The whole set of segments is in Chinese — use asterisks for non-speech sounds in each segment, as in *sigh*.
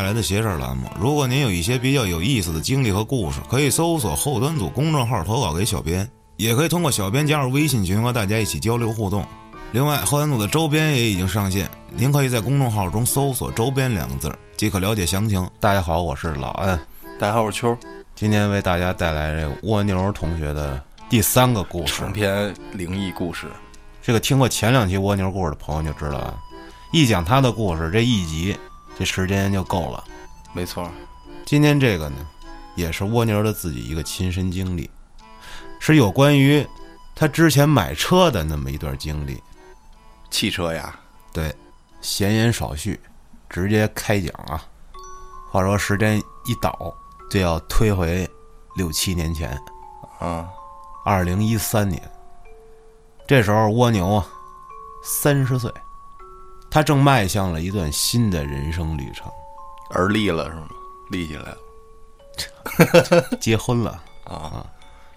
带来的“邪事儿”栏目。如果您有一些比较有意思的经历和故事，可以搜索后端组公众号投稿给小编，也可以通过小编加入微信群和大家一起交流互动。另外，后端组的周边也已经上线，您可以在公众号中搜索“周边”两个字，即可了解详情。大家好，我是老安，大家好，我是秋，今天为大家带来这个蜗牛同学的第三个故事长。篇灵异故事。这个听过前两期蜗牛故事的朋友就知道了，一讲他的故事，这一集这时间就够了。没错，今天这个呢，也是蜗牛的自己一个亲身经历，是有关于他之前买车的那么一段经历。汽车呀，对，闲言少叙，直接开讲啊。话说时间一倒，就要推回六七年前，啊，二零一三年。这时候蜗牛啊，三十岁，他正迈向了一段新的人生旅程，而立了是吗？立起来了 *laughs* 结婚了。啊，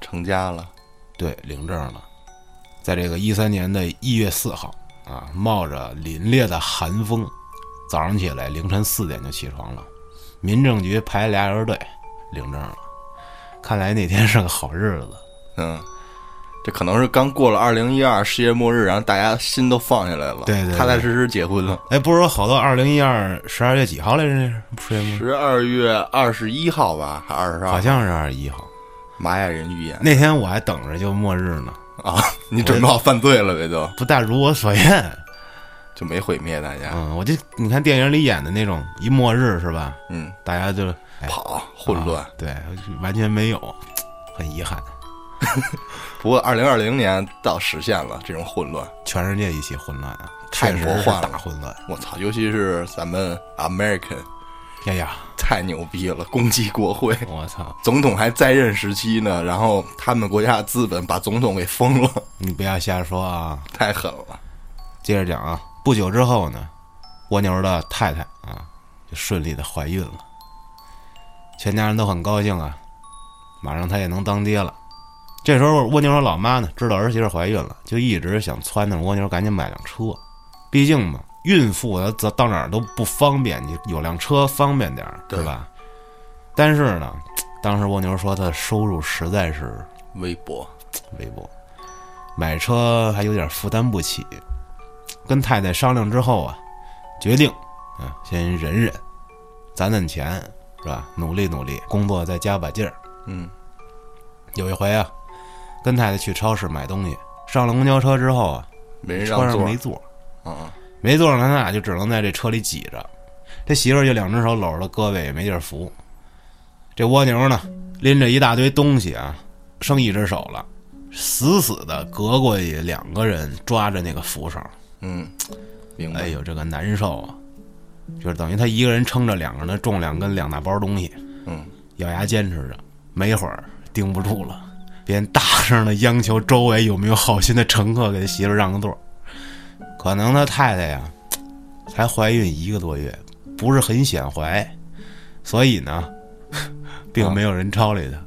成家了。对，领证了。在这个一三年的一月四号啊，冒着凛冽的寒风，早上起来凌晨四点就起床了，民政局排俩人队领证了。看来那天是个好日子。嗯，这可能是刚过了二零一二世界末日，然后大家心都放下来了，对对对踏踏实实结婚了。哎，不是说好多二零一二十二月几号来着？十二月二十一号吧，还二十二？好像是二十一号。玛雅人预言那天我还等着就末日呢，啊！你准备好犯罪了呗？就 *laughs* 不大如我所愿。就没毁灭大家。嗯，我就你看电影里演的那种一末日是吧？嗯，大家就哎跑混乱啊。对，完全没有，很遗憾。*laughs* 不过二零二零年倒实现了这种混乱。全世界一起混乱啊，太确实是魔幻了大混乱。我操！尤其是咱们 American 呀呀，太牛逼了，攻击国会，我操！总统还在任时期呢，然后他们国家的资本把总统给封了，你不要瞎说啊！太狠了。接着讲啊，不久之后呢，蜗牛的太太啊就顺利的怀孕了，全家人都很高兴啊，马上他也能当爹了。这时候蜗牛的老妈呢，知道儿媳妇怀孕了，就一直想撺掇蜗牛赶紧买辆车，毕竟嘛，孕妇她到到哪儿都不方便，你有辆车方便点儿，对吧？但是呢，当时蜗牛说他的收入实在是微薄，微薄，买车还有点负担不起。跟太太商量之后啊，决定啊先忍忍，攒攒钱是吧？努力努力，工作再加把劲儿。嗯，有一回啊，跟太太去超市买东西，上了公交车之后啊，没人让座车上没，座，啊，没座上，咱俩就只能在这车里挤着。这媳妇儿就两只手搂着胳膊，也没地儿扶。这蜗牛呢，拎着一大堆东西啊，剩一只手了，死死的隔过去，两个人抓着那个扶手。嗯，明白。哎呦，这个难受啊！就是等于他一个人撑着两个人的重量跟两大包东西，嗯，咬牙坚持着。没一会儿顶不住了，便大声的央求周围有没有好心的乘客给他媳妇让个座。可能他太太呀，才怀孕一个多月，不是很显怀，所以呢，*laughs* 并没有人超理他。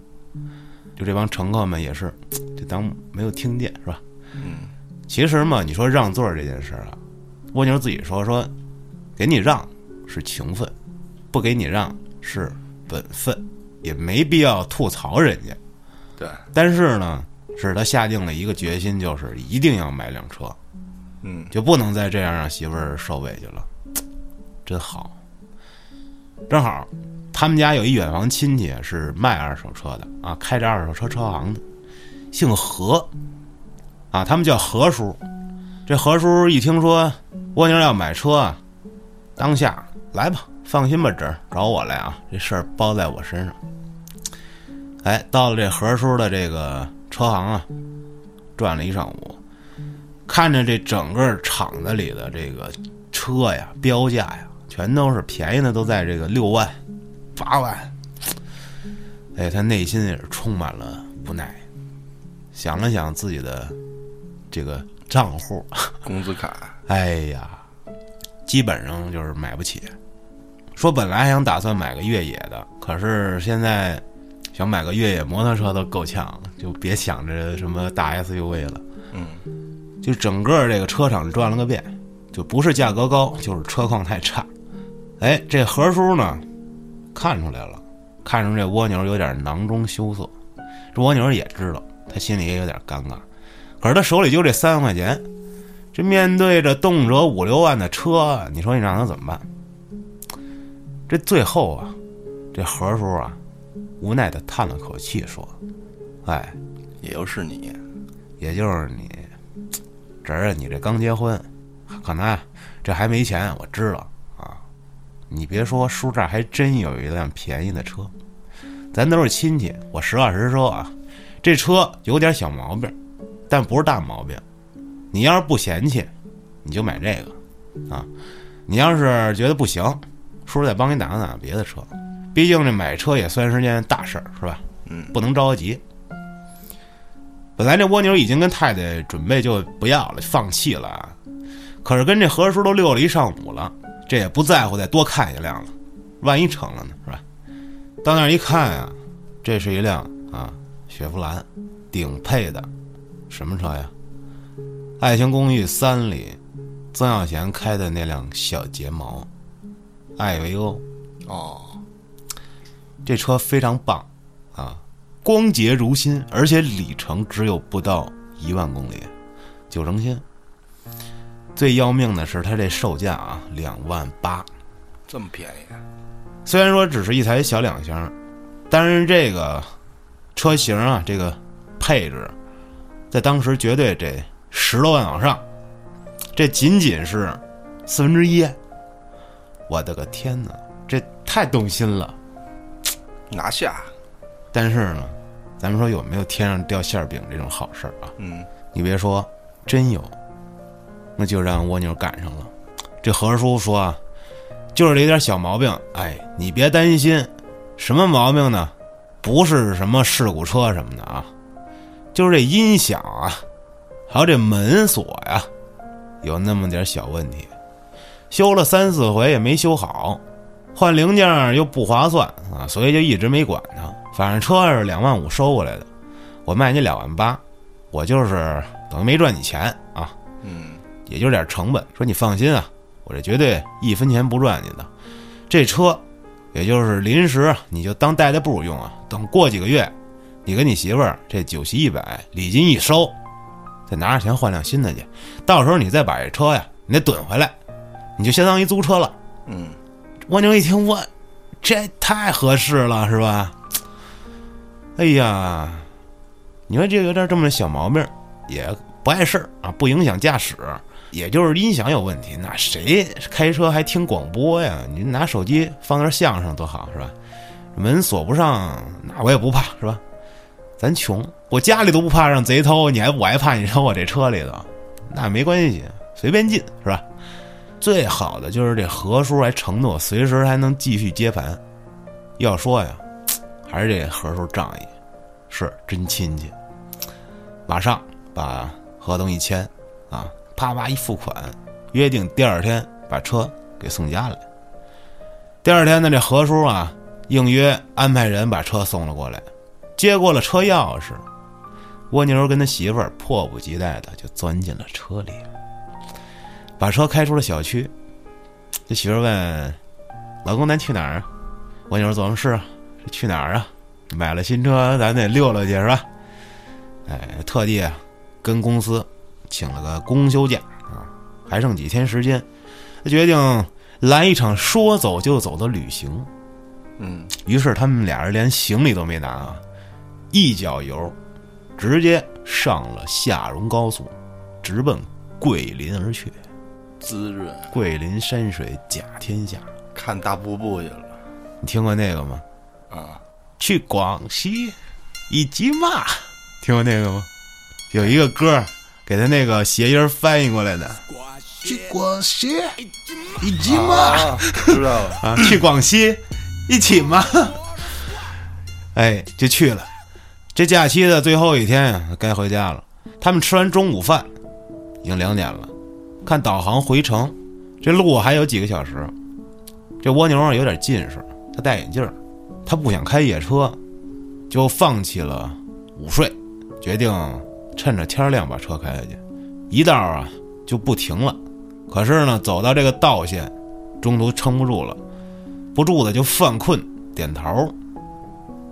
就这帮乘客们也是，就当没有听见，是吧？嗯，其实嘛，你说让座这件事儿啊，蜗牛自己说说，给你让是情分，不给你让是本分，也没必要吐槽人家。对，但是呢，是他下定了一个决心，就是一定要买辆车，嗯，就不能再这样让媳妇儿受委屈了。*tsk* 真好，正好他们家有一远房亲戚是卖二手车的啊，开着二手车车行的，姓何，啊，他们叫何叔。这何叔一听说蜗牛要买车啊，当下来吧，放心吧，侄儿找我来啊，这事儿包在我身上。哎，到了这何叔的这个车行啊，转了一上午，看着这整个厂子里的这个车呀，标价呀，全都是便宜的，都在这个六万、八万。哎，他内心也是充满了无奈，想了想自己的这个账户，工资卡，*laughs* 哎呀，基本上就是买不起。说本来还想打算买个越野的，可是现在想买个越野摩托车都够呛，就别想着什么大 SUV 了。嗯，就整个这个车厂转了个遍，就不是价格高，就是车况太差。哎，这何叔呢，看出来了，看出这蜗牛有点囊中羞涩。这蜗牛也知道，他心里也有点尴尬。可是他手里就这三万块钱，这面对着动辄五六万的车，你说你让他怎么办？这最后啊，这何叔啊，无奈的叹了口气，说：“哎，也就是你，也就是你，侄儿，你这刚结婚，可能这还没钱，我知道啊。你别说，叔这儿还真有一辆便宜的车，咱都是亲戚。我实话实说啊，这车有点小毛病，但不是大毛病。你要是不嫌弃，你就买这个啊。你要是觉得不行。”叔再帮你打听打听别的车，毕竟这买车也算是件大事儿，是吧？嗯，不能着急。本来这蜗牛已经跟太太准备就不要了，放弃了啊，可是跟这何叔都溜了一上午了，这也不在乎再多看一辆了，万一成了呢，是吧？到那儿一看啊，这是一辆啊雪佛兰，顶配的，什么车呀？《爱情公寓三》里曾小贤开的那辆小睫毛。艾维欧，哦，这车非常棒，啊，光洁如新，而且里程只有不到一万公里，九成新。最要命的是，它这售价啊，两万八，这么便宜。虽然说只是一台小两厢，但是这个车型啊，这个配置，在当时绝对得十多万往上，这仅仅是四分之一。我的个天哪，这太动心了，拿下！但是呢，咱们说有没有天上掉馅饼这种好事儿啊？嗯，你别说，真有，那就让蜗牛赶上了。这何叔说啊，就是这点小毛病，哎，你别担心，什么毛病呢？不是什么事故车什么的啊，就是这音响啊，还有这门锁呀，有那么点小问题。修了三四回也没修好，换零件又不划算啊，所以就一直没管它。反正车是两万五收过来的，我卖你两万八，我就是等于没赚你钱啊，嗯，也就是点成本。说你放心啊，我这绝对一分钱不赚你的。这车，也就是临时你就当代代步用啊。等过几个月，你跟你媳妇儿这酒席一摆，礼金一收，再拿着钱换辆新的去。到时候你再把这车呀，你得怼回来。你就相当于租车了，嗯，蜗牛一听，我这太合适了，是吧？哎呀，你说这有点这么小毛病，也不碍事儿啊，不影响驾驶，也就是音响有问题。那谁开车还听广播呀？你拿手机放点相声多好，是吧？门锁不上，那我也不怕，是吧？咱穷，我家里都不怕让贼偷，你还我还怕你扔我这车里头？那没关系，随便进，是吧？最好的就是这何叔还承诺随时还能继续接盘。要说呀，还是这何叔仗义，是真亲戚。马上把合同一签，啊，啪啪一付款，约定第二天把车给送家来。第二天呢，这何叔啊应约安排人把车送了过来，接过了车钥匙，蜗牛跟他媳妇儿迫不及待的就钻进了车里。把车开出了小区，这媳妇问：“老公，咱去哪儿？”蜗牛琢磨是啊，去哪儿啊？买了新车，咱得溜溜去是吧？哎，特地啊，跟公司请了个公休假啊，还剩几天时间，他决定来一场说走就走的旅行。嗯，于是他们俩人连行李都没拿啊，一脚油，直接上了下蓉高速，直奔桂林而去。滋润，桂林山水甲天下，看大瀑布去了。你听过那个吗？啊，去广西一骑马，听过那个吗？有一个歌，给他那个谐音翻译过来的。去广西一起嘛，知道了啊，去广西一起嘛，哎，就去了。这假期的最后一天，该回家了。他们吃完中午饭，已经两点了。看导航回城，这路还有几个小时。这蜗牛有点近视，他戴眼镜他不想开夜车，就放弃了午睡，决定趁着天亮把车开下去。一道啊就不停了，可是呢走到这个道线，中途撑不住了，不住的就犯困点头。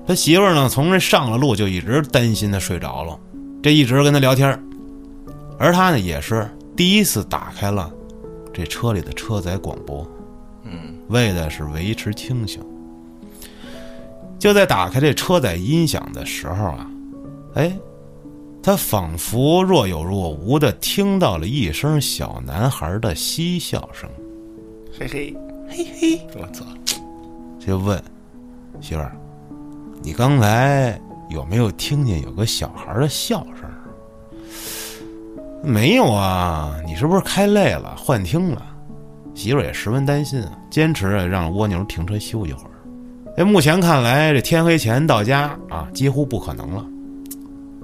他媳妇呢，从这上了路就一直担心他睡着了，这一直跟他聊天而他呢，也是第一次打开了这车里的车载广播，嗯，为的是维持清醒。就在打开这车载音响的时候啊，哎，他仿佛若有若无的听到了一声小男孩的嬉笑声，嘿嘿嘿嘿，我操！就问媳妇儿：“你刚才有没有听见有个小孩的笑声？”没有啊，你是不是开累了幻听了？媳妇儿也十分担心啊，坚持让蜗牛停车休息会儿。哎，目前看来这天黑前到家啊，几乎不可能了。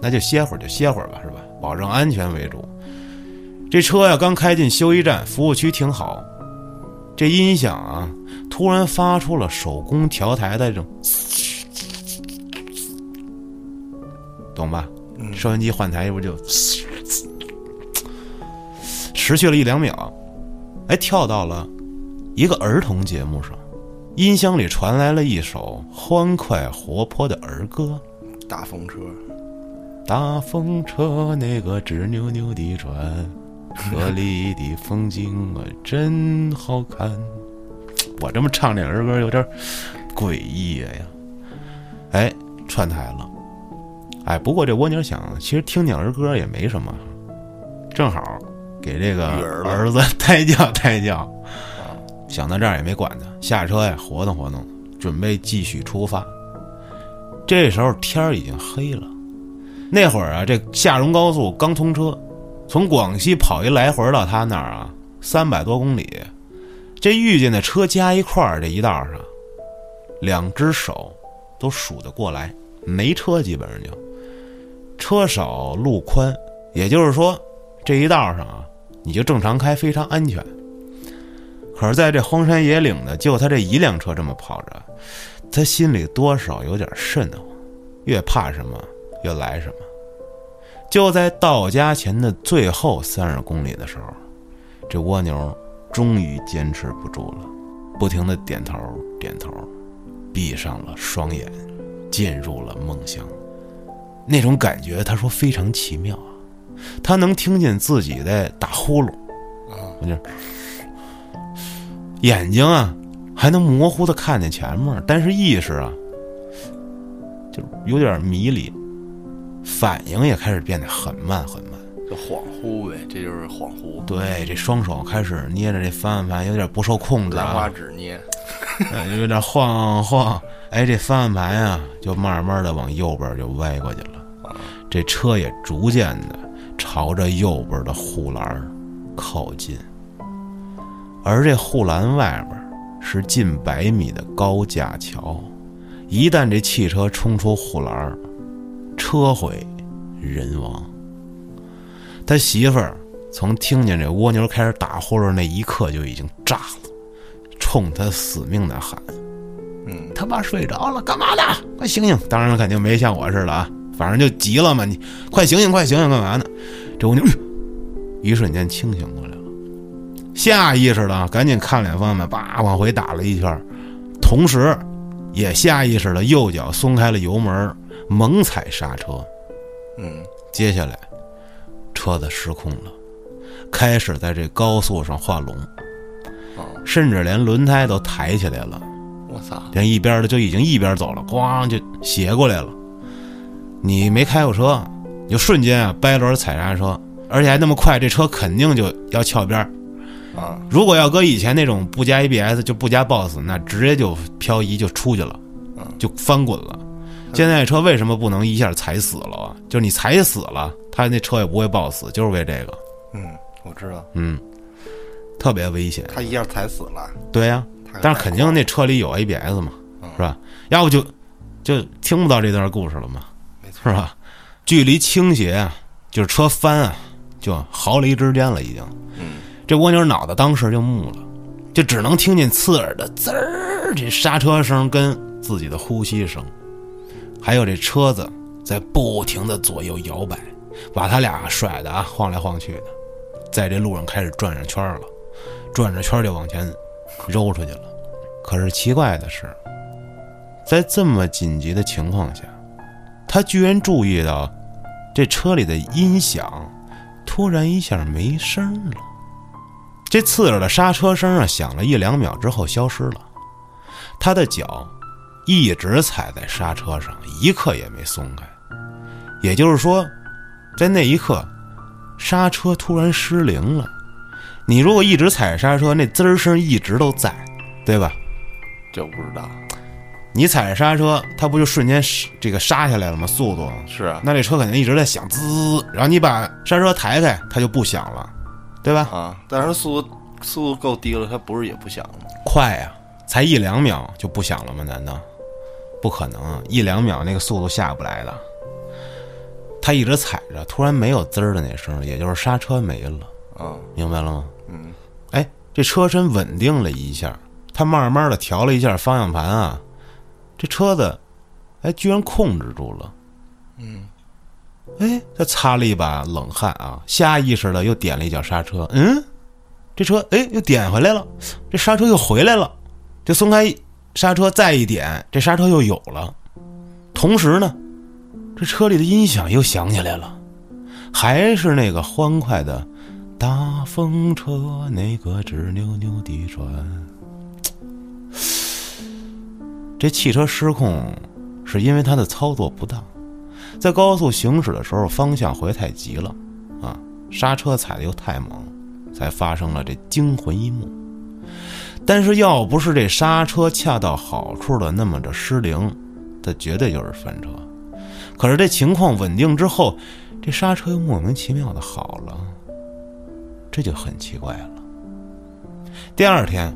那就歇会儿就歇会儿吧，是吧？保证安全为主。这车呀，刚开进休息站，服务区停好，这音响啊，突然发出了手工调台的这种，懂吧？收音机换台不就持续了一两秒，哎，跳到了一个儿童节目上，音箱里传来了一首欢快活泼的儿歌。大风车，大风车那个直扭扭的转，*laughs* 河里的风景啊真好看。我这么唱这儿歌有点诡异呀。哎，串台了。哎，不过这蜗牛想，其实听听儿歌也没什么，正好给这个儿子胎教胎教。想到这儿也没管他，下车呀活动活动，准备继续出发。这时候天儿已经黑了。那会儿啊，这下蓉高速刚通车，从广西跑一来回到他那儿啊，三百多公里。这遇见的车加一块儿，这一道上，两只手都数得过来。没车基本上就车少路宽，也就是说这一道上啊，你就正常开非常安全。可是在这荒山野岭的，就他这一辆车这么跑着，他心里多少有点瘆得慌，越怕什么越来什么。就在到家前的最后三十公里的时候，这蜗牛终于坚持不住了，不停的点头点头，闭上了双眼，进入了梦乡。那种感觉，他说非常奇妙，他能听见自己在打呼噜，啊。就眼睛啊还能模糊的看见前面，但是意识啊就有点迷离，反应也开始变得很慢很慢。就恍惚呗，这就是恍惚。对，这双手开始捏着这方向盘，有点不受控制兰花啊，指捏，呃 *laughs* 有点晃晃。哎，这方向盘呀，就慢慢的往右边就歪过去了，这车也逐渐的朝着右边的护栏靠近。而这护栏外边是近百米的高架桥，一旦这汽车冲出护栏，车毁人亡。他媳妇儿从听见这蜗牛开始打呼噜那一刻就已经炸了，冲他死命的喊嗯：“他妈睡着了，干嘛呢？快醒醒！”当然了，肯定没像我似的啊，反正就急了嘛，你快醒醒，快醒醒，干嘛呢？这蜗牛哎呦一瞬间清醒过来了，下意识的啊赶紧看脸方向盘，叭往回打了一圈，同时也下意识的右脚松开了油门，猛踩刹车。嗯，接下来，车子失控了，开始在这高速上画龙，哦，甚至连轮胎都抬起来了。我操，连一边的就已经一边走了，咣就斜过来了。你没开过车，你就瞬间啊掰轮踩刹车，而且还那么快，这车肯定就要翘边儿。啊，如果要搁以前那种不加 ABS 就不加 BOSS，那直接就漂移就出去了，就翻滚了。现在车为什么不能一下踩死了啊？就是你踩死了，他那车也不会抱死，就是为这个，嗯，我知道，嗯，特别危险。他一下踩死了，对呀、他但是肯定那车里有 ABS 嘛，是吧？要不就就听不到这段故事了嘛，是吧？距离倾斜啊，就是车翻啊，就毫厘之间了，已经。嗯，这蜗牛脑袋当时就木了，就只能听见刺耳的滋儿这刹车声跟自己的呼吸声，还有这车子在不停的左右摇摆，把他俩甩的啊晃来晃去的，在这路上开始转着圈了，转着圈就往前揉出去了。可是奇怪的是，在这么紧急的情况下，他居然注意到这车里的音响突然一下没声了。这刺耳的刹车声啊，响了一两秒之后消失了。他的脚一直踩在刹车上，一刻也没松开。也就是说，在那一刻，刹车突然失灵了。你如果一直踩刹车，那滋儿声一直都在，对吧？这不知道。你踩着刹车，它不就瞬间这个刹下来了吗？速度是啊。那这车肯定一直在响，滋。然后你把刹车抬开，它就不响了，对吧？啊，但是速度速度够低了，它不是也不响吗？快呀，才一两秒就不响了吗？难道？不可能，一两秒那个速度下不来的。他一直踩着，突然没有滋儿的那声，也就是刹车没了。啊，明白了吗？嗯。哎，这车身稳定了一下，他慢慢的调了一下方向盘啊，这车子，哎，居然控制住了。嗯。哎，他擦了一把冷汗啊，下意识的又点了一脚刹车。嗯，这车哎又点回来了，这刹车又回来了，就松开刹车再一点，这刹车又有了。同时呢。这车里的音响又响起来了，还是那个欢快的大风车，那个直扭扭的转。这汽车失控是因为它的操作不当，在高速行驶的时候方向回太急了，啊，刹车踩的又太猛，才发生了这惊魂一幕。但是要不是这刹车恰到好处的那么着失灵，它绝对就是翻车。可是这情况稳定之后，这刹车又莫名其妙的好了，这就很奇怪了。第二天，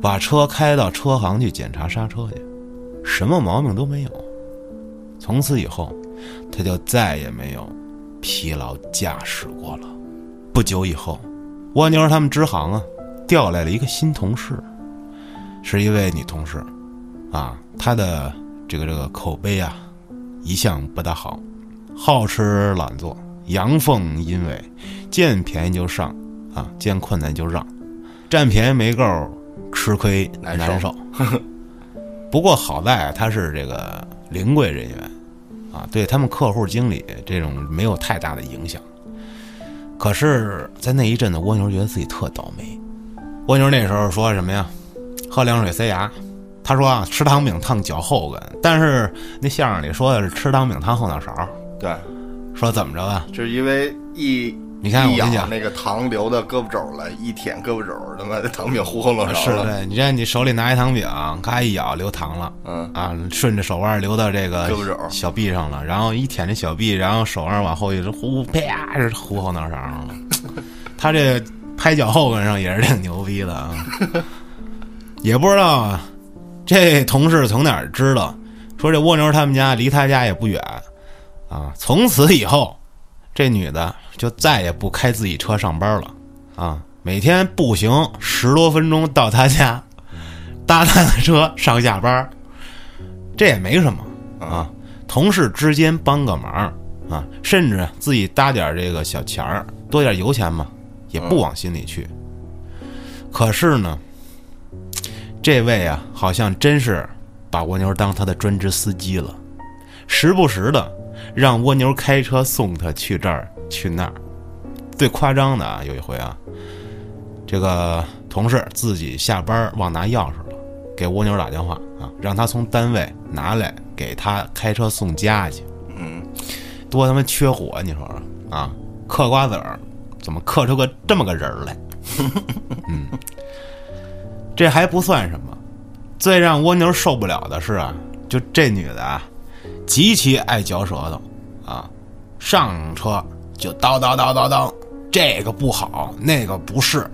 把车开到车行去检查刹车去，什么毛病都没有。从此以后，他就再也没有疲劳驾驶过了。不久以后，蜗牛他们支行啊调来了一个新同事，是一位女同事，啊，她的这个这个口碑啊。一向不大好，好吃懒做，阳奉阴违，见便宜就上，啊，见困难就让，占便宜没够，吃亏难受。*laughs* 不过好在他是这个临柜人员，啊，对他们客户经理这种没有太大的影响。可是，在那一阵子，蜗牛觉得自己特倒霉。蜗牛那时候说什么呀？喝凉水塞牙。他说啊，吃糖饼烫脚后跟，但是那相声里说的是吃糖饼烫后脑勺。对，说怎么着啊？就是因为一你看我跟你讲那个糖流到胳膊肘了，一舔胳膊肘，他妈的糖饼糊后脑勺了。是对，你看你手里拿一糖饼，咔一咬流糖了，嗯啊，顺着手腕流到这个胳膊肘、小臂上了，然后一舔这小臂，然后手腕往后一直呼，啪，是糊后脑勺上了。他这拍脚后跟上也是挺牛逼的啊，*laughs* 也不知道啊。这同事从哪儿知道？说这蜗牛他们家离他家也不远，啊，从此以后，这女的就再也不开自己车上班了，啊，每天步行十多分钟到他家，搭他的车上下班，这也没什么啊。同事之间帮个忙啊，甚至自己搭点这个小钱儿，多点油钱嘛，也不往心里去。可是呢。这位啊，好像真是把蜗牛当他的专职司机了，时不时的让蜗牛开车送他去这儿去那儿。最夸张的啊，有一回啊，这个同事自己下班忘拿钥匙了，给蜗牛打电话啊，让他从单位拿来给他开车送家去。嗯，多他妈缺火，你说说啊？嗑瓜子儿，怎么嗑出个这么个人来？*laughs* 嗯。这还不算什么，最让蜗牛受不了的是啊，就这女的啊，极其爱嚼舌头，啊，上车就叨叨叨叨叨，这个不好，那个不是，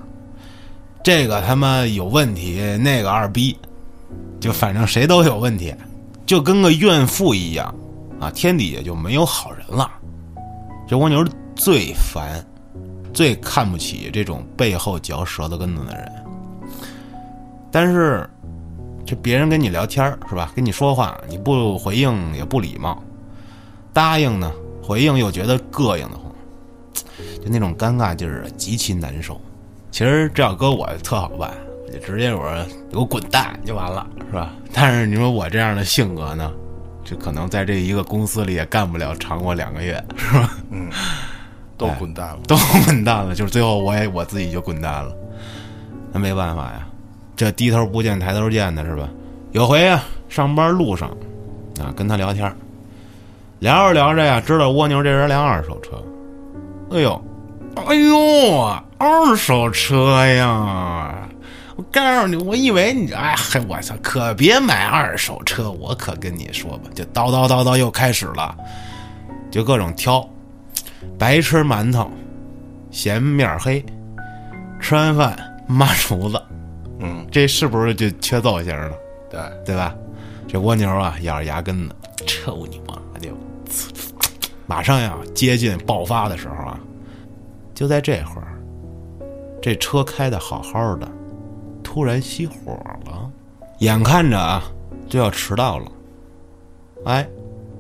这个他妈有问题，那个二逼，就反正谁都有问题，就跟个怨妇一样，啊，天底下就没有好人了。这蜗牛最烦，最看不起这种背后嚼舌头根子的人。但是，这别人跟你聊天是吧？跟你说话，你不回应也不礼貌，答应呢，回应又觉得膈应的慌，就那种尴尬劲儿极其难受。其实这要搁我特好办，就直接我说给我滚蛋就完了，是吧？但是你说我这样的性格呢，就可能在这一个公司里也干不了长过两个月，是吧？*laughs* 嗯都滚蛋了。都 *laughs* 滚蛋了，就是最后我也我自己就滚蛋了，那没办法呀，这低头不见抬头见的是吧？有回啊，上班路上啊，跟他聊天，聊着聊着呀，知道蜗牛这人辆二手车，哎呦，哎呦，二手车呀！我告诉你，我以为你哎嗨，我操，可别买二手车，我可跟你说吧，就叨叨叨叨又开始了，就各种挑。白吃馒头，嫌面黑，吃完饭骂厨子，嗯，这是不是就缺造型了？对，对吧？这蜗牛啊，咬着牙根子，臭你妈的！马上要接近爆发的时候啊，就在这会儿，这车开的好好的，突然熄火了，眼看着啊就要迟到了。哎，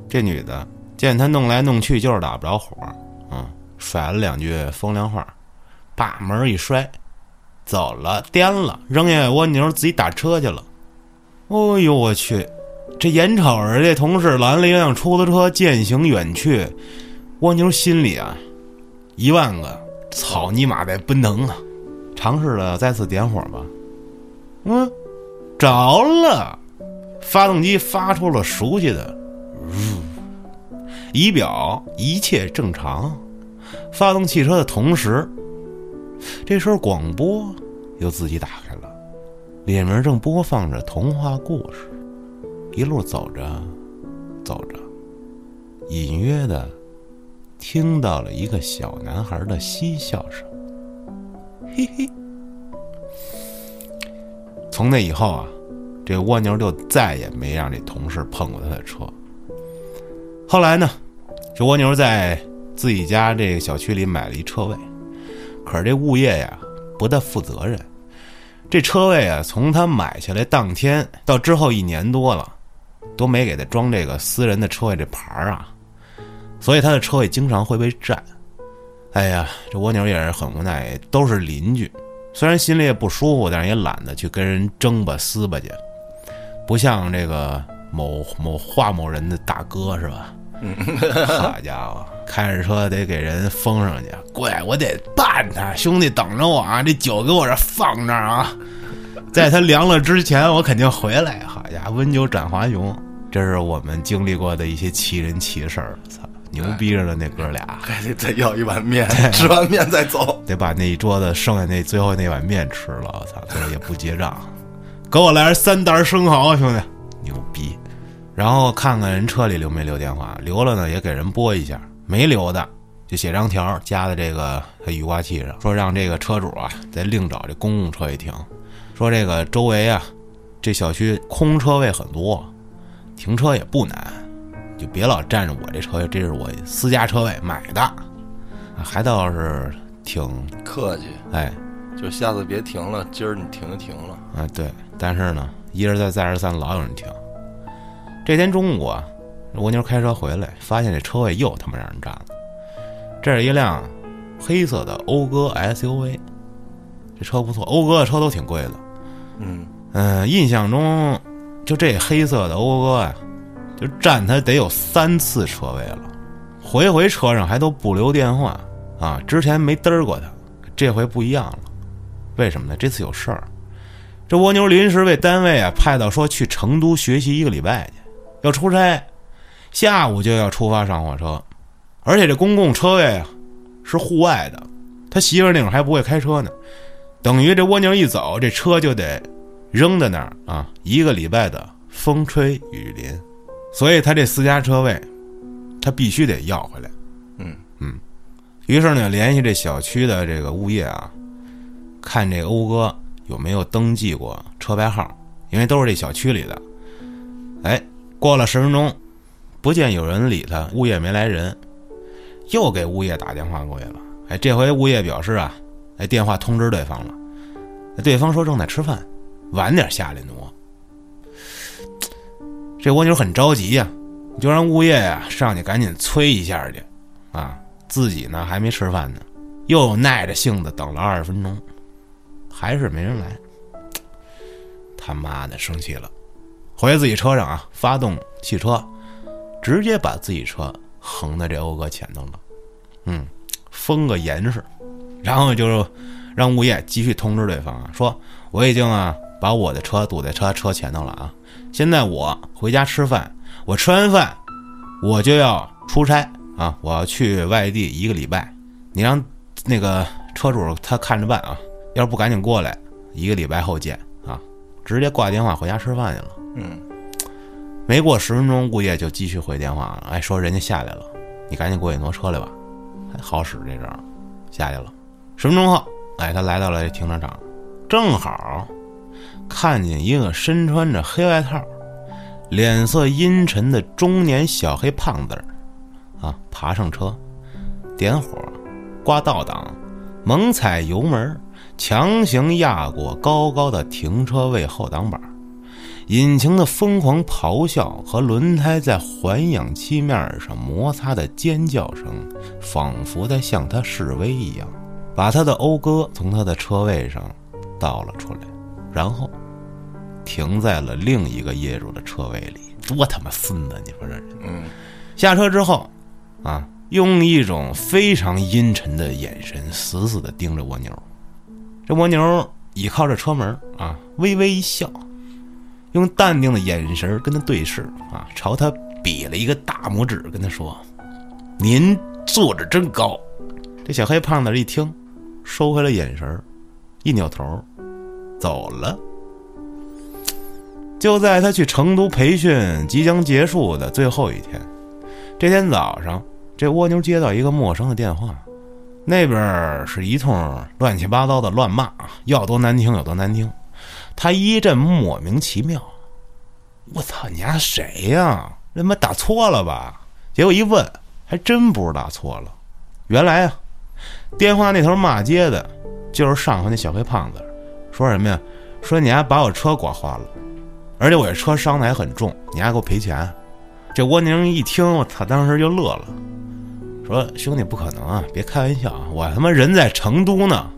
这女的见他弄来弄去就是打不着火，嗯，甩了两句风凉话，把门一摔，走了，颠了，扔下蜗牛自己打车去了。哦呦我去！这眼瞅着这同事拦了一辆出租车渐行远去，蜗牛心里啊一万个草泥马在奔腾啊！尝试了再次点火吧，嗯，着了，发动机发出了熟悉的“呜”，仪表一切正常，发动汽车的同时，这时候广播又自己打开了，里面正播放着童话故事。一路走着，走着，隐约的听到了一个小男孩的嬉笑声，嘿嘿。从那以后啊，这蜗牛就再也没让这同事碰过他的车。后来呢，这蜗牛在自己家这个小区里买了一车位，可是这物业呀不大负责任，这车位啊从他买下来当天到之后一年多了。都没给他装这个私人的车位这牌儿啊，所以他的车位经常会被占。哎呀，这蜗牛也是很无奈，都是邻居，虽然心里也不舒服，但是也懒得去跟人争吧撕吧去，不像这个某某华某人的大哥是吧？*laughs* 好家伙，开着车得给人封上去，过来我得办他，兄弟等着我啊！这酒给我这放那儿啊。在他凉了之前，我肯定回来。好家伙，温酒斩华雄，这是我们经历过的一些奇人奇事儿。操，牛逼着的那哥俩，还得再要一碗面，*laughs* 吃完面再走，得把那一桌子剩下那最后那碗面吃了。我操，最后也不结账，给我来三袋生蚝，兄弟，牛逼。然后看看人车里留没留电话，留了呢也给人拨一下，没留的就写张条夹在这个雨刮器上，说让这个车主啊再另找这公共车位停。说这个周围啊，这小区空车位很多，停车也不难，就别老占着我这车位，这是我私家车位买的，还倒是挺客气。哎，就下次别停了，今儿你停就停了。啊，对，但是呢，一而再再而三，老有人停。这天中午啊，蜗牛开车回来，发现这车位又他妈让人占了。这是一辆黑色的讴歌 SUV。这车不错，讴歌的车都挺贵的。嗯嗯，印象中就这黑色的讴歌呀，就占他得有三次车位了，回回车上还都不留电话啊。之前没嘚儿过他，这回不一样了。为什么呢？这次有事儿。这蜗牛临时被单位啊派到说去成都学习一个礼拜去，要出差，下午就要出发上火车，而且这公共车位啊是户外的，他媳妇儿那会儿还不会开车呢。等于这蜗牛一走，这车就得扔在那儿啊！一个礼拜的风吹雨淋，所以他这私家车位，他必须得要回来。嗯嗯，于是呢，联系这小区的这个物业啊，看这个讴歌有没有登记过车牌号，因为都是这小区里的。哎，过了十分钟，不见有人理他，物业没来人，又给物业打电话过去了。哎，这回物业表示啊。哎，电话通知对方了，对方说正在吃饭，晚点下来挪。这蜗牛很着急呀，就让物业呀上去赶紧催一下去，啊，自己呢还没吃饭呢，又耐着性子等了二十分钟，还是没人来。他妈的生气了，回自己车上啊，发动汽车，直接把自己车横在这欧哥前头了，嗯，封个严实，然后就让物业继续通知对方啊，说我已经啊把我的车堵在车车前头了啊，现在我回家吃饭，我吃完饭我就要出差啊，我要去外地一个礼拜，你让那个车主他看着办啊，要是不赶紧过来，一个礼拜后见啊，直接挂电话回家吃饭去了。嗯，没过十分钟，物业就继续回电话了，哎，说人家下来了，你赶紧过去挪车来吧，还好使这招，下去了。十分钟后，哎，他来到了停车场，正好看见一个身穿着黑外套、脸色阴沉的中年小黑胖子，啊，爬上车，点火，挂倒档，猛踩油门，强行压过高高的停车位后挡板。引擎的疯狂咆哮和轮胎在环氧漆面上摩擦的尖叫声，仿佛在向他示威一样，把他的讴歌从他的车位上倒了出来，然后停在了另一个业主的车位里。多他妈孙子！你说这人。嗯，下车之后，啊，用一种非常阴沉的眼神死死地盯着蜗牛。这蜗牛倚靠着车门啊，微微一笑。用淡定的眼神跟他对视啊，朝他比了一个大拇指，跟他说：“您坐着真高。”这小黑胖子一听，收回了眼神，一扭头走了。就在他去成都培训即将结束的最后一天，这天早上，这蜗牛接到一个陌生的电话，那边是一通乱七八糟的乱骂，要多难听有多难听。他一阵莫名其妙，我操，你丫谁呀？他妈打错了吧？结果一问，还真不是打错了。原来啊，电话那头骂街的，就是上回那小黑胖子。说什么呀？说你丫把我车刮花了，而且我这车伤的还很重，你丫给我赔钱。这蜗牛一听，我操，当时就乐了，说兄弟不可能啊，别开玩笑啊，我他妈人在成都呢，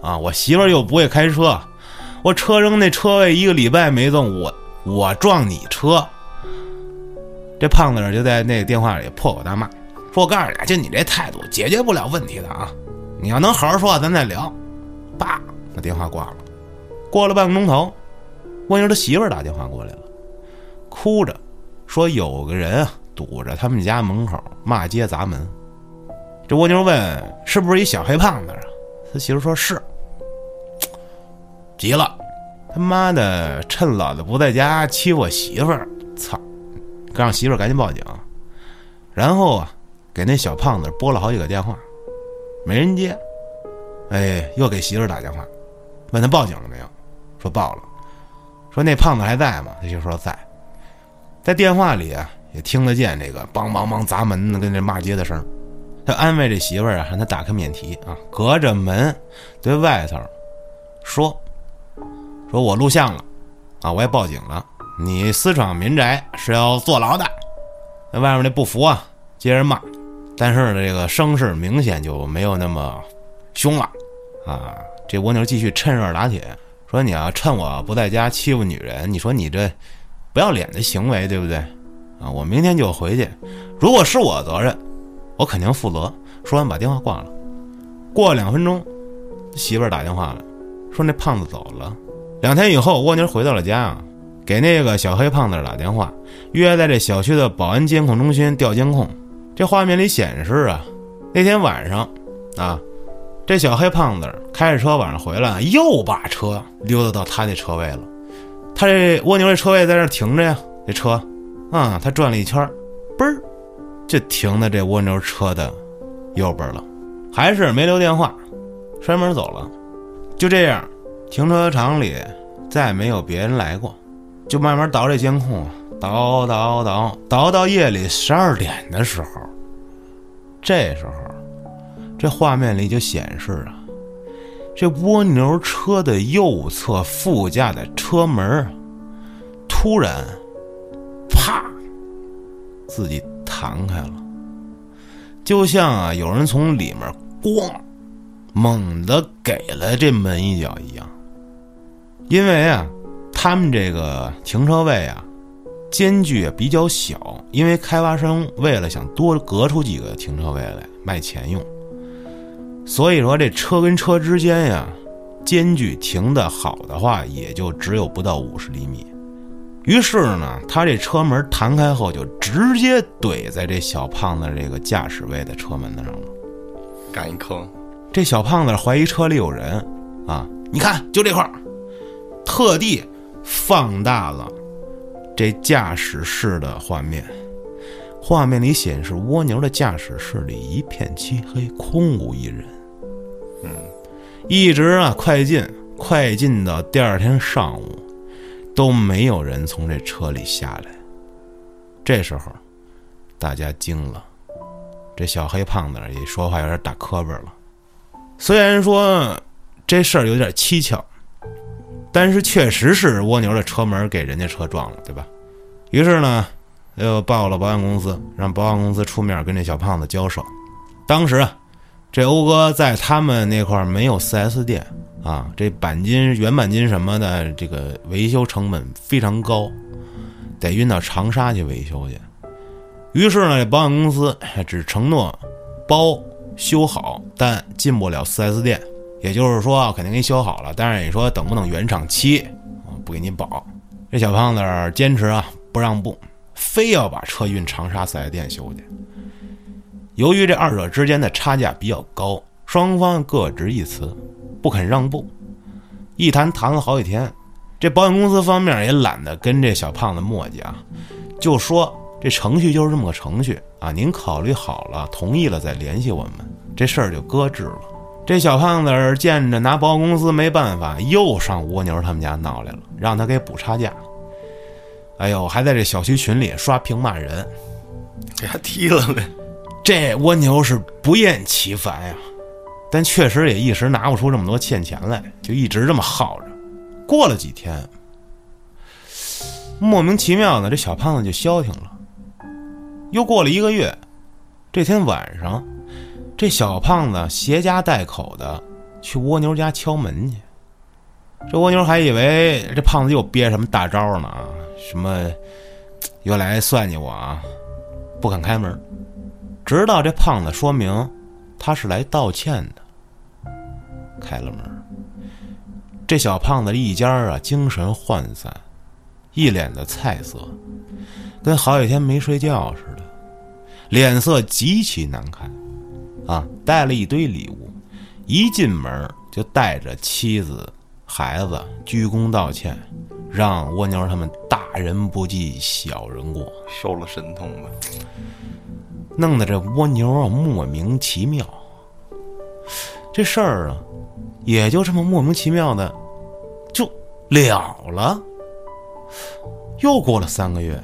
啊，我媳妇又不会开车。我车扔那车位一个礼拜没动，我我撞你车。这胖子就在那电话里破口大骂，说：“我告诉你，就你这态度，解决不了问题的啊！你要能好好说话，咱再聊。”叭，把电话挂了。过了半个钟头，蜗牛他媳妇打电话过来了，哭着说有个人啊堵着他们家门口骂街砸门。这蜗牛问：“是不是一小黑胖子啊？”他媳妇说：“是。”急了，他妈的，趁老子不在家欺负我媳妇儿，操！让媳妇儿赶紧报警，然后啊，给那小胖子拨了好几个电话，没人接，哎，又给媳妇儿打电话，问他报警了没有，说报了，说那胖子还在吗？他就说在，在电话里啊，也听得见这个梆梆梆砸门的跟这骂街的声他安慰这媳妇儿啊，让他打开免提啊，隔着门对外头说。说我录像了，啊，我也报警了。你私闯民宅是要坐牢的。那外面那不服啊，接着骂，但是呢，这个声势明显就没有那么凶了。啊，这蜗牛继续趁热打铁，说你要趁我不在家欺负女人，你说你这不要脸的行为，对不对？啊，我明天就回去，如果是我责任，我肯定负责。说完把电话挂了。过两分钟，媳妇儿打电话了，说那胖子走了。两天以后，蜗牛回到了家啊，给那个小黑胖子打电话，约在这小区的保安监控中心调监控。这画面里显示啊，那天晚上啊，这小黑胖子开着车晚上回来，又把车溜达到他那车位了。他这蜗牛这车位在这停着呀，这车啊，他转了一圈，嘣儿就停在这蜗牛车的右边了，还是没留电话，摔门走了。就这样。停车场里再没有别人来过，就慢慢倒这监控，倒倒倒倒到夜里十二点的时候，这时候这画面里就显示啊，这蜗牛车的右侧副驾的车门突然啪自己弹开了，就像啊有人从里面咣猛地给了这门一脚一样。因为啊，他们这个停车位啊，间距比较小，因为开发商为了想多隔出几个停车位来卖钱用，所以说这车跟车之间呀，间距停的好的话，也就只有不到五十厘米。于是呢，他这车门弹开后，就直接怼在这小胖子这个驾驶位的车门子上了。干一坑，这小胖子怀疑车里有人啊，你看就这块儿，特地放大了这驾驶室的画面。画面里显示蜗牛的驾驶室里一片漆黑，空无一人。嗯，一直啊快进，快进到第二天上午。都没有人从这车里下来。这时候，大家惊了。这小黑胖子也说话有点打磕巴了。虽然说这事儿有点蹊跷，但是确实是蜗牛的车门给人家车撞了，对吧？于是呢，又报了保险公司，让保险公司出面跟这小胖子交涉。当时啊，这欧哥在他们那块没有 4S 店。啊，这钣金、原钣金什么的，这个维修成本非常高，得运到长沙去维修去。于是呢，这保险公司只承诺包修好，但进不了 4S 店。也就是说，肯定给你修好了，但是你说等不等原厂漆，不给你保。这小胖子坚持啊，不让步，非要把车运长沙 4S 店修去。由于这二者之间的差价比较高，双方各执一词。不肯让步，一谈谈了好几天，这保险公司方面也懒得跟这小胖子磨叽啊，就说这程序就是这么个程序啊，您考虑好了，同意了再联系我们，这事儿就搁置了。这小胖子见着拿保险公司没办法，又上蜗牛他们家闹来了，让他给补差价。哎呦，还在这小区群里刷屏骂人，*laughs* 给他踢了呗。这蜗牛是不厌其烦呀。但确实也一时拿不出这么多欠钱来，就一直这么耗着。过了几天，莫名其妙的这小胖子就消停了。又过了一个月，这天晚上，这小胖子携家带口的去蜗牛家敲门去。这蜗牛还以为这胖子又憋什么大招呢啊，什么又来算计我啊，不肯开门。直到这胖子说明他是来道歉的。开了门，这小胖子一家啊，精神涣散，一脸的菜色，跟好几天没睡觉似的，脸色极其难看，啊，带了一堆礼物，一进门就带着妻子、孩子鞠躬道歉，让蜗牛他们大人不计小人过，收了神通吧，弄得这蜗牛啊莫名其妙，这事儿啊。也就这么莫名其妙的就了了。又过了三个月，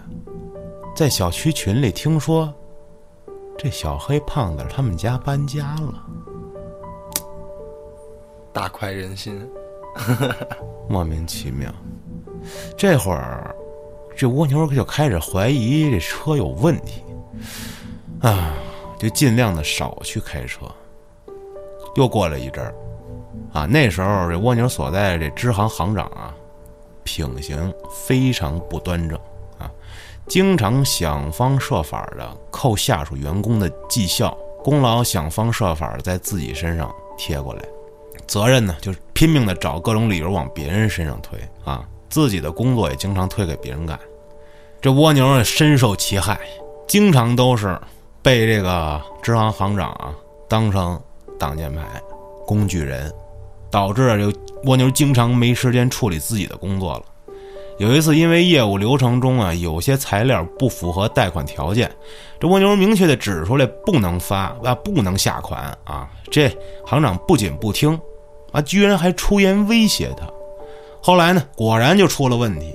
在小区群里听说，这小黑胖子他们家搬家了，大快人心，*laughs* 莫名其妙。这会儿，这蜗牛就开始怀疑这车有问题，啊，就尽量的少去开车。又过了一阵儿。啊，那时候这蜗牛所在这支行行长啊，品行非常不端正啊，经常想方设法的扣下属员工的绩效功劳，想方设法在自己身上贴过来，责任呢就是拼命的找各种理由往别人身上推啊，自己的工作也经常推给别人干。这蜗牛呢深受其害，经常都是被这个支行行长啊当成挡箭牌、工具人。导致这蜗牛经常没时间处理自己的工作了。有一次，因为业务流程中啊有些材料不符合贷款条件，这蜗牛明确的指出来不能发啊，不能下款啊。这行长不仅不听，啊，居然还出言威胁他。后来呢，果然就出了问题。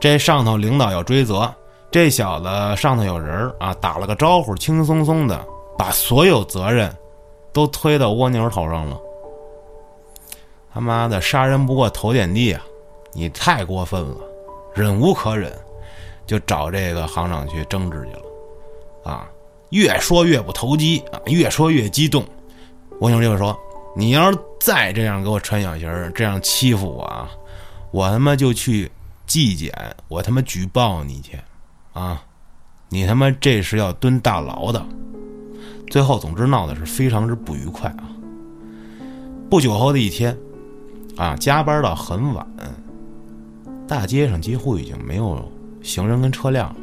这上头领导要追责，这小子上头有人啊，打了个招呼，轻轻松松的把所有责任都推到蜗牛头上了。他妈的，杀人不过头点地啊！你太过分了，忍无可忍，就找这个行长去争执去了。啊，越说越不投机啊，越说越激动。蜗牛就说：“你要是再这样给我穿小鞋，这样欺负我啊，我他妈就去纪检，我他妈举报你去，啊，你他妈这是要蹲大牢的。最后，总之闹的是非常之不愉快啊。不久后的一天，啊，加班到很晚，大街上几乎已经没有行人跟车辆了。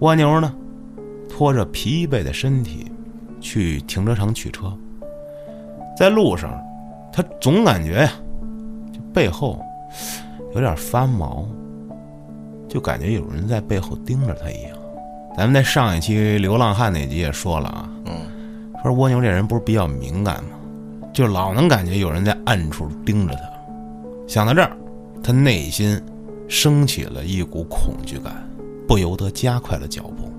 蜗牛呢，拖着疲惫的身体去停车场取车，在路上，他总感觉呀，背后有点发毛，就感觉有人在背后盯着他一样。咱们在上一期流浪汉那集也说了啊，嗯，说蜗牛这人不是比较敏感吗？就老能感觉有人在暗处盯着他。想到这儿，他内心升起了一股恐惧感，不由得加快了脚步。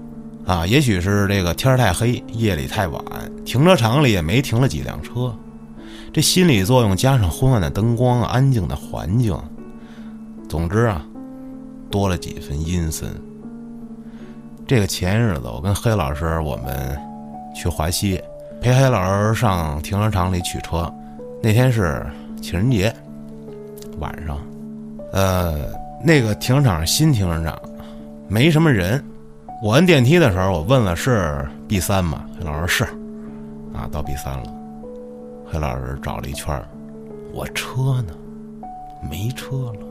啊，也许是这个天太黑，夜里太晚，停车场里也没停了几辆车，这心理作用加上昏暗的灯光、安静的环境，总之啊，多了几分阴森。这个前日子，我跟黑老师我们去华西，陪黑老师上停车场里取车。那天是情人节晚上，呃，那个停车场新停车场，没什么人。我摁电梯的时候，我问了是 B 三吗？黑老师是，啊，到 B 三了。黑老师找了一圈我车呢？没车了。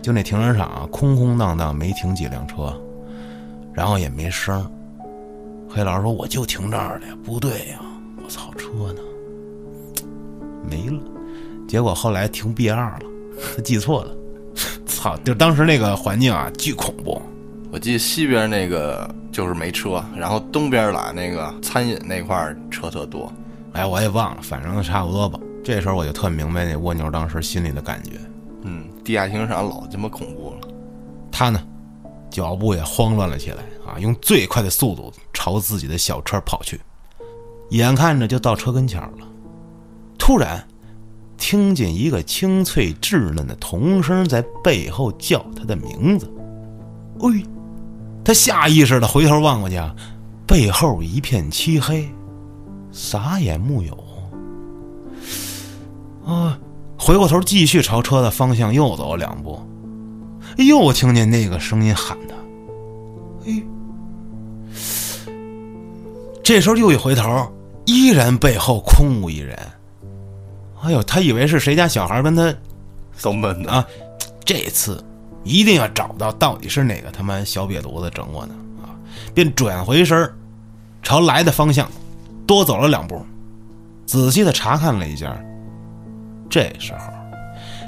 就那停车场空空荡荡，没停几辆车。然后也没声黑老师说：“我就停这儿。了。”不对呀，我操，车呢？没了。结果后来停 B 二了，记错了。操！就当时那个环境啊，巨恐怖。我记得西边那个就是没车，然后东边来那个餐饮那块车特多。哎，我也忘了，反正差不多吧。这时候我就特明白那蜗牛当时心里的感觉。嗯，地下停车场老他妈恐怖了。他呢？脚步也慌乱了起来啊！用最快的速度朝自己的小车跑去，眼看着就到车跟前了，突然听见一个清脆稚嫩的童声在背后叫他的名字。哎，他下意识的回头望过去，背后一片漆黑，啥也木有。啊，回过头继续朝车的方向又走两步。又听见那个声音喊他，哎，这时候又一回头，依然背后空无一人。哎呦，他以为是谁家小孩跟他骚闷啊！这次一定要找到到底是哪个他妈小瘪犊子整我呢啊！便转回身朝来的方向多走了两步，仔细的查看了一下。这时候，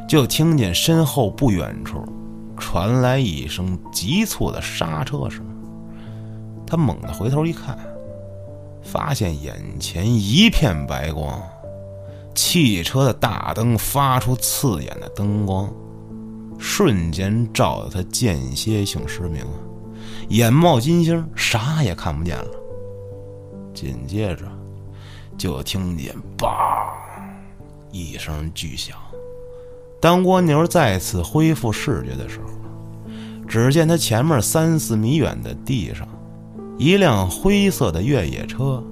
就听见身后不远处。传来一声急促的刹车声，他猛地回头一看，发现眼前一片白光，汽车的大灯发出刺眼的灯光，瞬间照得他间歇性失明，眼冒金星，啥也看不见了。紧接着，就听见“梆”一声巨响。当蜗牛再次恢复视觉的时候，只见他前面三四米远的地上，一辆灰色的越野车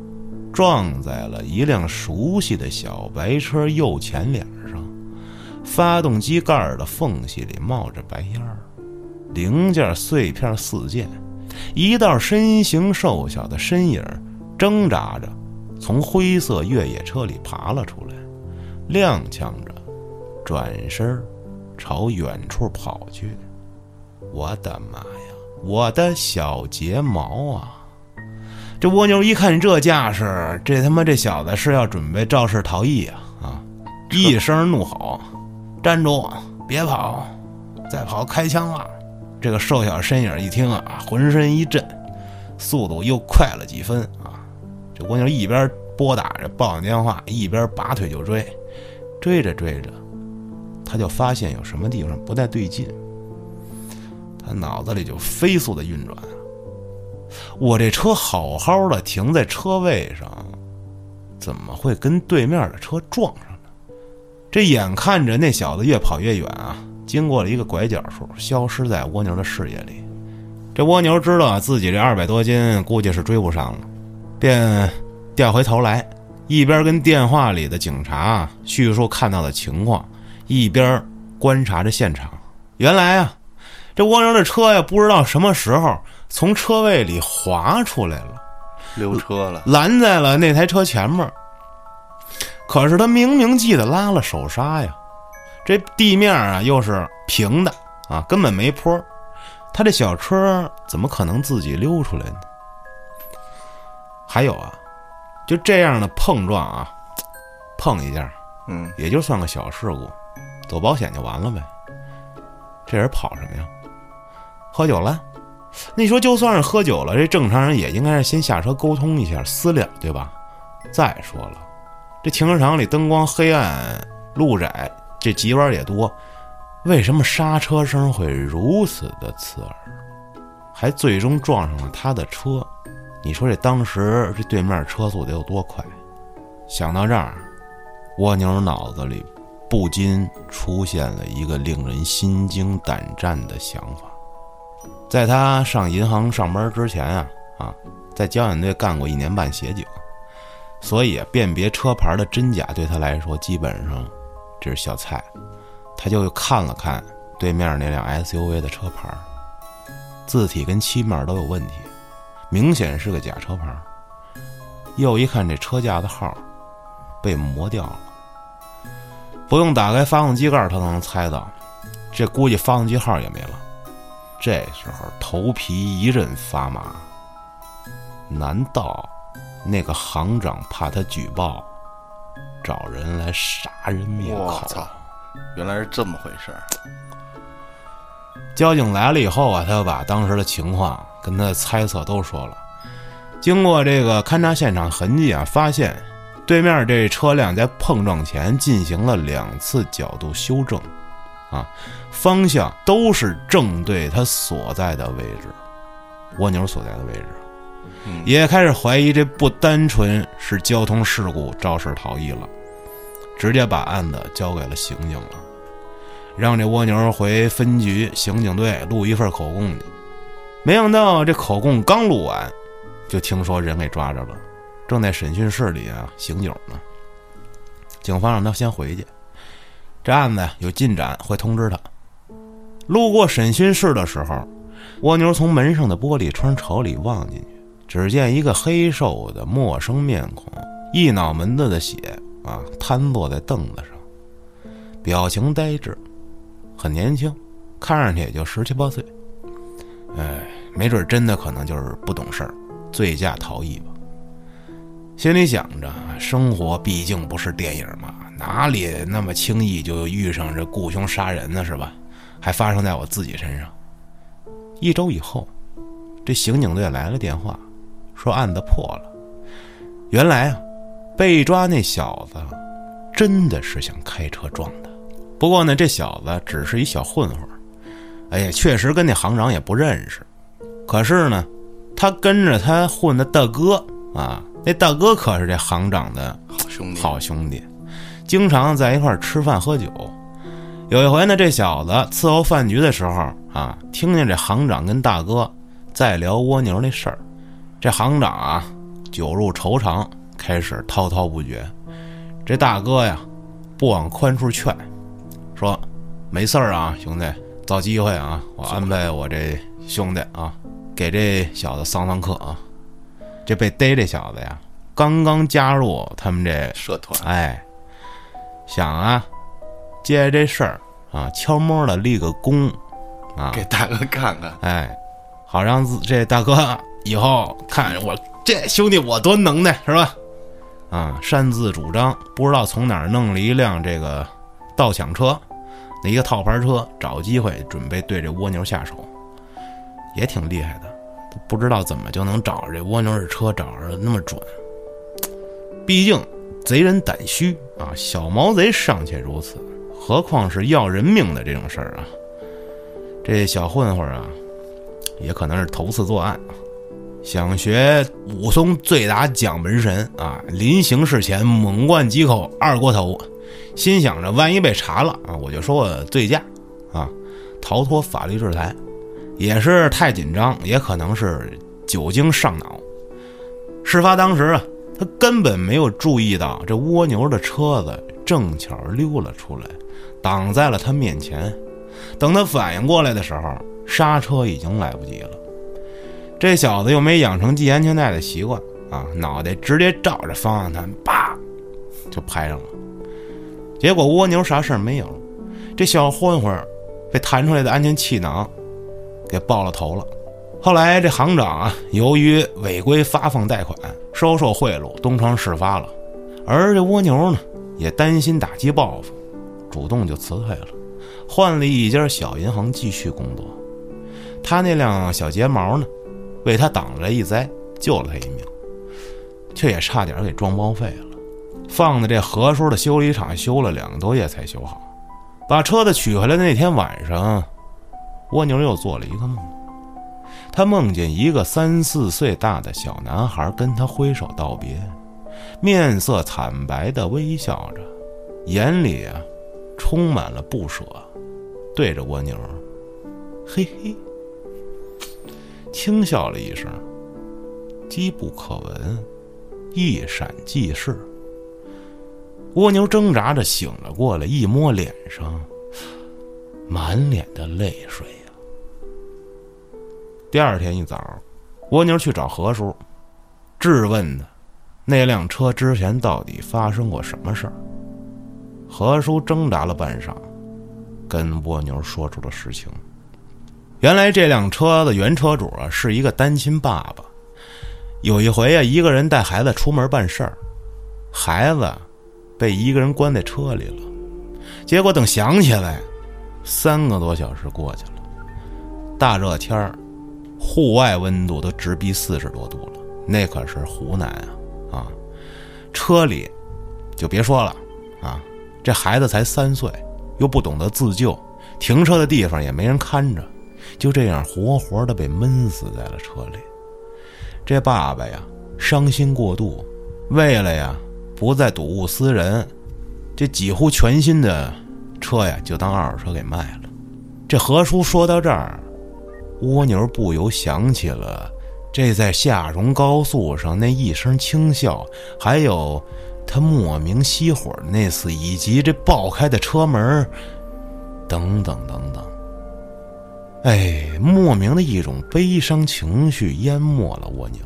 撞在了一辆熟悉的小白车右前脸上，发动机盖的缝隙里冒着白烟儿，零件碎片四溅，一道身形瘦小的身影挣扎着从灰色越野车里爬了出来，踉跄着。转身朝远处跑去，我的妈呀！我的小睫毛啊！这蜗牛一看这架势，这他妈这小子是要准备肇事逃逸啊！啊！一声怒吼：“站住！别跑！再跑开枪了！”这个瘦小身影一听啊，浑身一震，速度又快了几分啊！这蜗牛一边拨打着报警电话，一边拔腿就追，追着追着。他就发现有什么地方不太对劲，他脑子里就飞速的运转。我这车好好的停在车位上，怎么会跟对面的车撞上呢？这眼看着那小子越跑越远啊，经过了一个拐角处，消失在蜗牛的视野里。这蜗牛知道自己这二百多斤估计是追不上了，便调回头来，一边跟电话里的警察叙述看到的情况。一边观察着现场，原来啊，这蜗牛的车呀，不知道什么时候从车位里滑出来了，溜车了，拦在了那台车前面。可是他明明记得拉了手刹呀，这地面啊又是平的啊，根本没坡，他这小车怎么可能自己溜出来呢？还有啊，就这样的碰撞啊，碰一下，嗯，也就算个小事故，走保险就完了呗。这人跑什么呀？喝酒了？你说就算是喝酒了，这正常人也应该是先下车沟通一下私了，对吧？再说了，这停车场里灯光黑暗，路窄，这急弯也多，为什么刹车声会如此的刺耳？还最终撞上了他的车，你说这当时这对面车速得有多快？想到这儿，蜗牛脑子里不禁出现了一个令人心惊胆战的想法。在他上银行上班之前啊啊，在交警队干过一年半协警，所以辨别车牌的真假对他来说基本上这是小菜。他就看了看对面那辆 SUV 的车牌，字体跟漆面都有问题，明显是个假车牌。又一看这车架的号，被磨掉了。不用打开发动机盖，他都能猜到，这估计发动机号也没了。这时候头皮一阵发麻。难道那个行长怕他举报，找人来杀人灭口？我操，原来是这么回事儿。交警来了以后啊，他就把当时的情况跟他的猜测都说了。经过这个勘察现场痕迹啊，发现对面这车辆在碰撞前进行了两次角度修正，啊，方向都是正对他所在的位置，蜗牛所在的位置，嗯也开始怀疑这不单纯是交通事故肇事逃逸了，直接把案子交给了刑警了。让这蜗牛回分局刑警队录一份口供去。没想到这口供刚录完，就听说人给抓着了，正在审讯室里啊，刑警呢。警方让他先回去，这案子有进展会通知他。路过审讯室的时候，蜗牛从门上的玻璃窗朝里望进去，只见一个黑瘦的陌生面孔，一脑门子的血啊，瘫坐在凳子上，表情呆滞。很年轻，看上去也就十七八岁。哎，没准真的可能就是不懂事儿，醉驾逃逸吧。心里想着，生活毕竟不是电影嘛，哪里那么轻易就遇上这雇凶杀人呢？是吧？还发生在我自己身上。一周以后，这刑警队来了电话，说案子破了。原来啊，被抓那小子真的是想开车撞的。不过呢，这小子只是一小混混，哎呀，确实跟那行长也不认识。可是呢，他跟着他混的大哥啊，那大哥可是这行长的好兄弟，好兄弟，经常在一块儿吃饭喝酒。有一回呢，这小子伺候饭局的时候啊，听见这行长跟大哥在聊蜗牛那事儿，这行长啊酒入愁肠，开始滔滔不绝。这大哥呀，不往宽处劝。说没事儿啊，兄弟，找机会啊，我安排我这兄弟啊，给这小子上上课啊。这被逮这小子呀，刚刚加入他们这，社团，哎，想啊，借这事儿啊，悄摸的立个功啊，给大哥看看。哎，好让自这大哥以后看我这兄弟我多能耐是吧？啊，擅自主张，不知道从哪儿弄了一辆这个盗抢车。那一个套牌车，找机会准备对这蜗牛下手，也挺厉害的。不知道怎么就能找着这蜗牛的车，找着那么准。毕竟贼人胆虚啊，小毛贼尚且如此，何况是要人命的这种事儿啊？这小混混啊，也可能是头次作案。想学武松醉打蒋门神啊，临行事前猛灌几口二锅头。心想着，万一被查了啊，我就说我醉驾，啊，逃脱法律制裁，也是太紧张，也可能是酒精上脑。事发当时啊，他根本没有注意到这蜗牛的车子正巧溜了出来，挡在了他面前。等他反应过来的时候，刹车已经来不及了。这小子又没养成系安全带的习惯啊，脑袋直接照着方向盘，叭就拍上了。结果蜗牛啥事儿没有，这小混混被弹出来的安全气囊给爆了头了。后来这行长啊，由于违规发放贷款、收受贿赂，东窗事发了。而这蜗牛呢，也担心打击报复，主动就辞退了，换了一家小银行继续工作。他那辆小睫毛呢，为他挡了一灾，救了他一命，却也差点给撞报废了。放在这何叔的修理厂修了两个多月才修好。把车子取回来的那天晚上，蜗牛又做了一个梦，他梦见一个三四岁大的小男孩跟他挥手道别。面色惨白的微笑着，眼里啊充满了不舍，对着蜗牛，嘿嘿，轻笑了一声，机不可闻，一闪即逝。蜗牛挣扎着醒了过来，一摸脸上，满脸的泪水。第二天一早，蜗牛去找何叔，质问他。那辆车之前到底发生过什么事儿？何叔挣扎了半晌，跟蜗牛说出了实情。原来这辆车的原车主啊是一个单亲爸爸。有一回啊，一个人带孩子出门办事儿，孩子被一个人关在车里了。结果等想起来，三个多小时过去了。大热天儿，户外温度都直逼四十多度了，那可是湖南啊。啊，车里就别说了啊！这孩子才三岁，又不懂得自救，停车的地方也没人看着，就这样活活的被闷死在了车里。这爸爸呀，伤心过度，为了呀不再睹物思人，这几乎全新的车呀就当二手车给卖了。这何叔说到这儿，蜗牛不由想起了。这在下荣高速上那一声轻笑，还有他莫名熄火的那次，以及这爆开的车门，等等等等。哎，莫名的一种悲伤情绪淹没了蜗牛。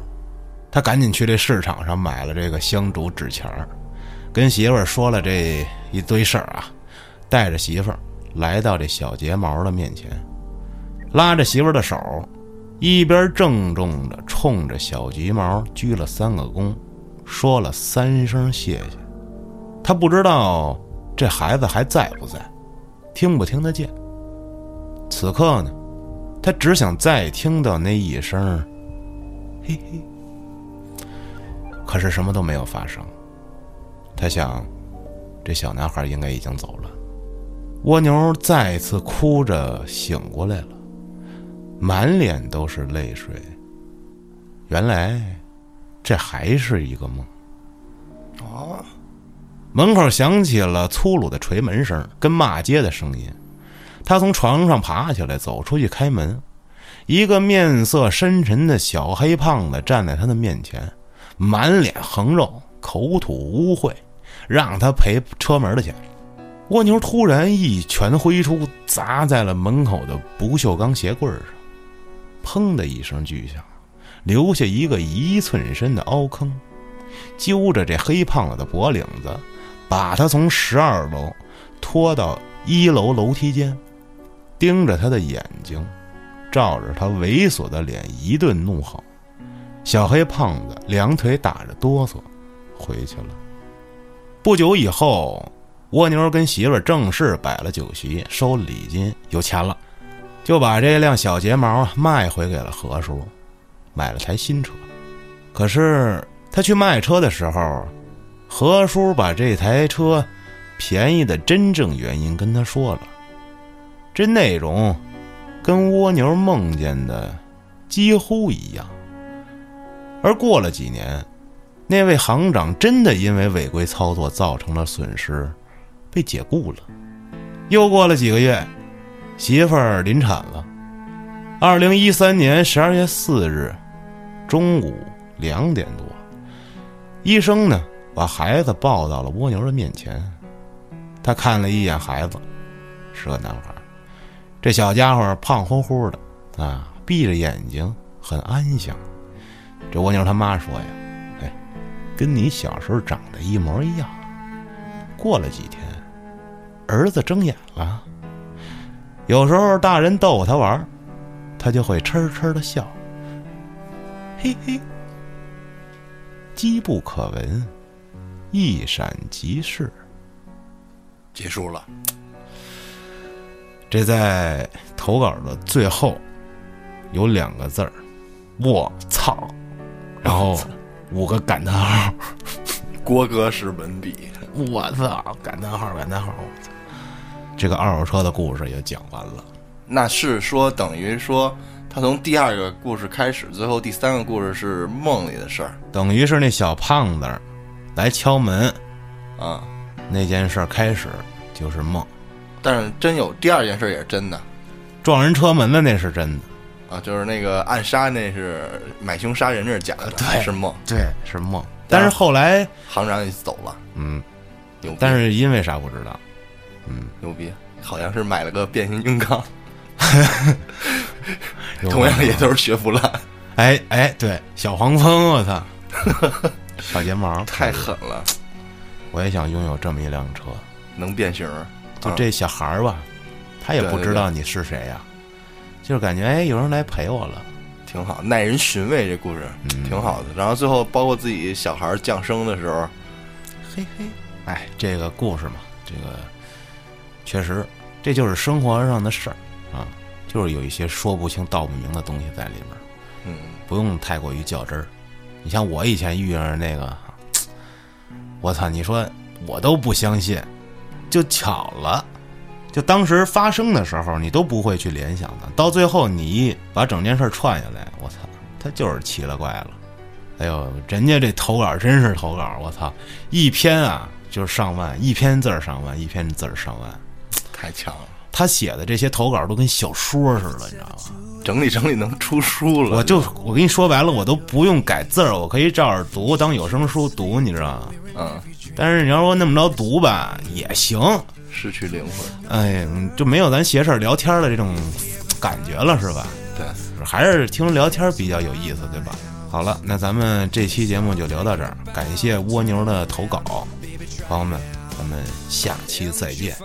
他赶紧去这市场上买了这个香烛纸钱儿，跟媳妇儿说了这一堆事儿啊，带着媳妇儿来到这小睫毛的面前，拉着媳妇的手。一边郑重的冲着小橘毛鞠了三个躬，说了三声谢谢。他不知道这孩子还在不在，听不听得见。此刻呢，他只想再听到那一声“嘿嘿”，可是什么都没有发生。他想，这小男孩应该已经走了。蜗牛再次哭着醒过来了。满脸都是泪水。原来，这还是一个梦。啊！门口响起了粗鲁的锤门声跟骂街的声音。他从床上爬起来，走出去开门。一个面色深沉的小黑胖子站在他的面前，满脸横肉，口吐污秽，让他赔车门的钱。蜗牛突然一拳挥出，砸在了门口的不锈钢鞋柜上。砰的一声巨响，留下一个一寸深的凹坑，揪着这黑胖子的脖领子，把他从十二楼拖到一楼楼梯间，盯着他的眼睛，照着他猥琐的脸一顿怒吼。小黑胖子两腿打着哆嗦，回去了。不久以后，蜗牛跟媳妇正式摆了酒席，收了礼金，有钱了。就把这辆小睫毛卖回给了何叔，买了台新车。可是他去卖车的时候，何叔把这台车便宜的真正原因跟他说了，这内容跟蜗牛梦见的几乎一样。而过了几年，那位行长真的因为违规操作造成了损失，被解雇了。又过了几个月。媳妇儿临产了。二零一三年十二月四日中午两点多，医生呢把孩子抱到了蜗牛的面前。他看了一眼孩子，是个男孩，这小家伙胖乎乎的啊，闭着眼睛很安详。这蜗牛他妈说呀：“哎，跟你小时候长得一模一样。”过了几天，儿子睁眼了。有时候大人逗他玩儿，他就会哧哧的笑。嘿嘿，机不可闻，一闪即逝。结束了。这在投稿的最后有两个字儿，我操，然后五个感叹号，*laughs* 郭哥是文笔，我操，感叹号感叹号，我操，这个二手车的故事也讲完了。那是说等于说他从第二个故事开始，最后第三个故事是梦里的事儿。等于是那小胖子来敲门。啊。那件事儿开始就是梦，但是真有第二件事也是真的。撞人车门的那是真的，啊，就是那个暗杀那是买凶杀人，这是假的，对是梦。对，是梦。但是后来，行长也走了，嗯，但是因为啥不知道，牛逼，好像是买了个变形金刚，*laughs* 同样也都是雪佛兰，哎哎，对，小黄蜂，我操，*laughs* 小睫毛太狠了，我也想拥有这么一辆车。能变形就这小孩儿吧，他也不知道你是谁呀，就是感觉哎，有人来陪我了。挺好，耐人寻味，这故事、嗯。挺好的。然后最后包括自己小孩儿降生的时候，嘿嘿，哎，这个故事嘛，这个确实，这就是生活上的事儿啊，就是有一些说不清道不明的东西在里面，嗯，不用太过于较真儿。你像我以前遇上那个，*tsk* 我操，你说我都不相信，就巧了。就当时发生的时候，你都不会去联想的，到最后你把整件事串下来，我操，他就是奇了怪了。哎呦，人家这投稿真是投稿，我操，一篇啊就是上万，一篇字儿上万，一篇字儿上万。太强了，他写的这些投稿都跟小说似的，你知道吗？整理整理能出书了。我就我跟你说白了，我都不用改字儿，我可以照着读，当有声书读，你知道吗？嗯，但是你要说那么着读吧，也行，失去灵魂。哎，就没有咱邪事儿聊天的这种感觉了，是吧？对，还是听聊天比较有意思，对吧？好了，那咱们这期节目就聊到这儿，感谢蜗牛的投稿，朋友们，咱们下期再见。